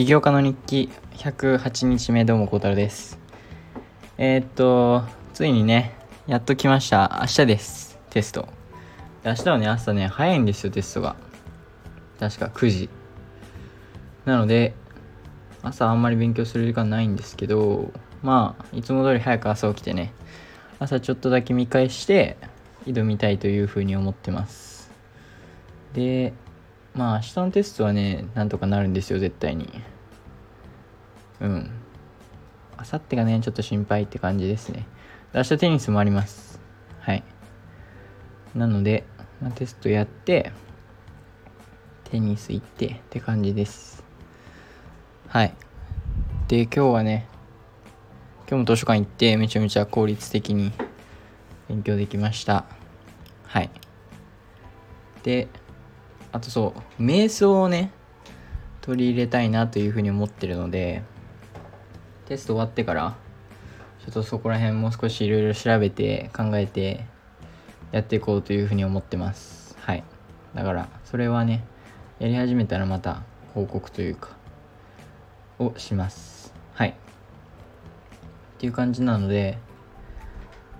起業家の日記108日目どうも孝太郎です。えー、っとついにねやっと来ました。明日です。テスト。明日はね朝ね早いんですよテストが。確か9時なので朝あんまり勉強する時間ないんですけどまあいつも通り早く朝起きてね朝ちょっとだけ見返して挑みたいというふうに思ってます。でまあ明日のテストはねなんとかなるんですよ絶対に。うん。あさってがねちょっと心配って感じですね。明日テニスもあります。はい。なので、まあ、テストやってテニス行ってって感じです。はい。で今日はね今日も図書館行ってめちゃめちゃ効率的に勉強できました。はい。であとそう瞑想をね取り入れたいなというふうに思ってるのでテスト終わってからちょっとそこら辺もう少しいろいろ調べて考えてやっていこうというふうに思ってます。はい。だからそれはねやり始めたらまた報告というかをします。はい。っていう感じなので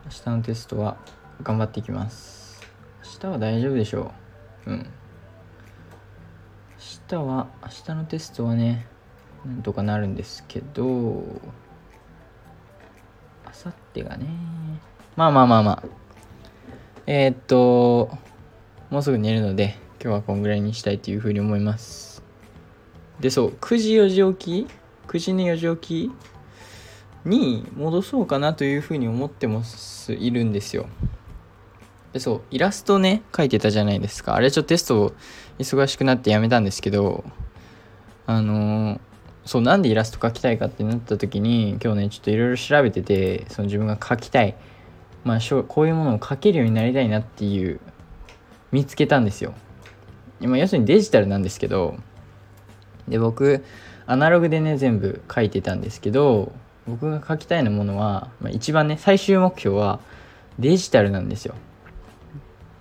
明日のテストは頑張っていきます。明日は大丈夫でしょう。うん。日は明日のテストはねなんとかなるんですけど明後日がねまあまあまあまあ。えー、っともうすぐ寝るので今日はこんぐらいにしたいというふうに思います。でそう9時4時起き？9時に4時起き？に戻そうかなというふうに思ってもいるんですよ。でそうイラストね描いてたじゃないですか。あれちょっとテスト忙しくなってやめたんですけどあのー、そうなんでイラスト描きたいかってなった時に今日ねちょっといろいろ調べててその自分が描きたい。まあこういうものを描けるようになりたいなっていう見つけたんですよ。今要するにデジタルなんですけどで僕アナログでね全部書いてたんですけど僕が書きたいなものは、まあ、一番ね最終目標はデジタルなんですよ。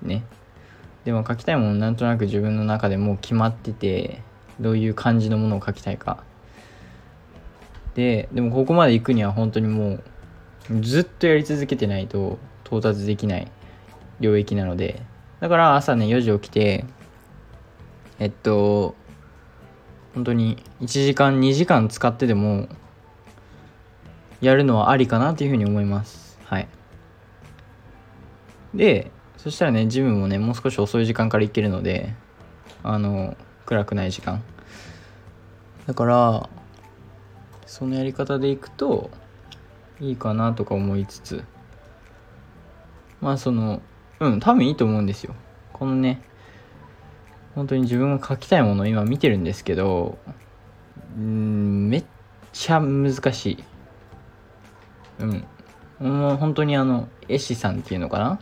ね。でも書きたいものなんとなく自分の中でもう決まっててどういう感じのものを書きたいか。ででもここまで行くには本当にもうずっとやり続けてないと到達できない領域なので。だから朝ね4時起きてえっと本当に1時間2時間使ってでもやるのはありかなというふうに思います。はい。でそしたらねジムもねもう少し遅い時間から行けるのであの暗くない時間。だからそのやり方でいくといいかなとか思いつつ。まあそのうん多分いいと思うんですよ。このね本当に自分が書きたいものを今見てるんですけどうんめっちゃ難しい。うん。もう本当にあの絵師さんっていうのかな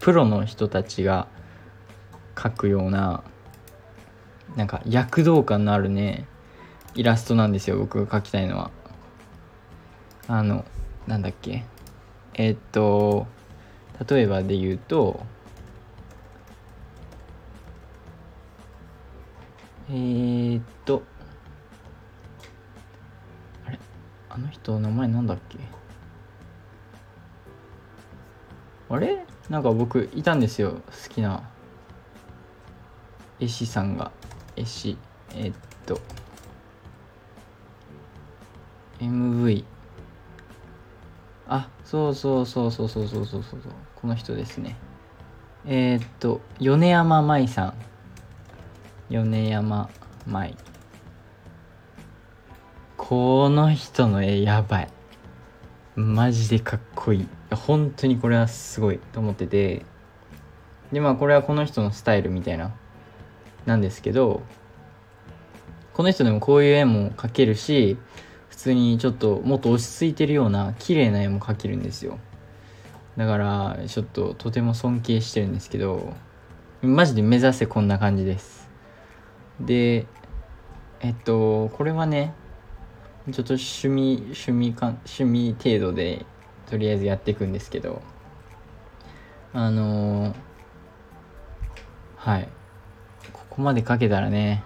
プロの人たちが描くようななんか躍動感のあるねイラストなんですよ僕が描きたいのは。あのなんだっけ。えー、っと例えばで言うとえー、っとあれあの人名前なんだっけ。あれ？なんか僕いたんですよ好きな。絵師さんが。絵師え、っと。MV あそうそうそうそうそうそうそうそう。この人ですね。えー、っと米山舞さん。米山舞この人の絵やばい。マジでかっこいい。本当にこれはすごいと思ってて。でまあこれはこの人のスタイルみたいな。なんですけどこの人でもこういう絵も描けるし普通にちょっともっと落ち着いてるような綺麗な絵も描けるんですよ。だからちょっととても尊敬してるんですけどマジで目指せこんな感じです。でえっとこれはねちょっと趣味趣味か趣味程度でとりあえずやっていくんですけど。あのー、はい。ここまで書けたらね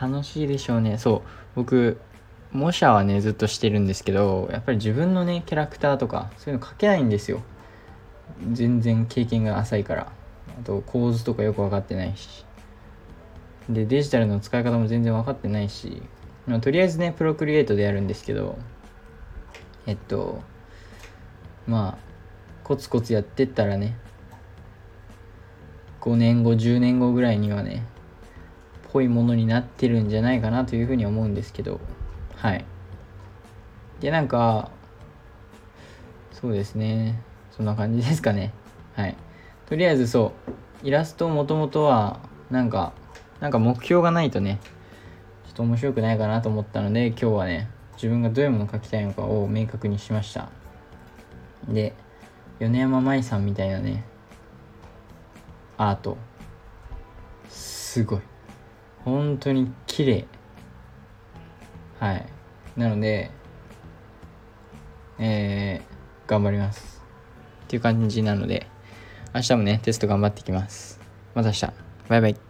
楽しいでしょうね。そう。僕模写はねずっとしてるんですけどやっぱり自分のねキャラクターとかそういうの描けないんですよ。全然経験が浅いから。あと構図とかよく分かってないし。でデジタルの使い方も全然分かってないし、とりあえずねプロクリエイトでやるんですけどえっとまあコツコツやってったらね5年後10年後ぐらいにはねぽいものになってるんじゃないかなというふうに思うんですけどはい。でなんかそうですね。そんな感じですかね。はい。とりあえずそうイラストもともとはなんかなんか目標がないとねと面白くないかなと思ったので今日はね自分がどういうものを描きたいのかを明確にしました。で米山舞さんみたいなねアート。すごい。本当に綺麗。はい。なのでえー、頑張ります。っていう感じなので明日もねテスト頑張ってきます。また明日。バイバイ。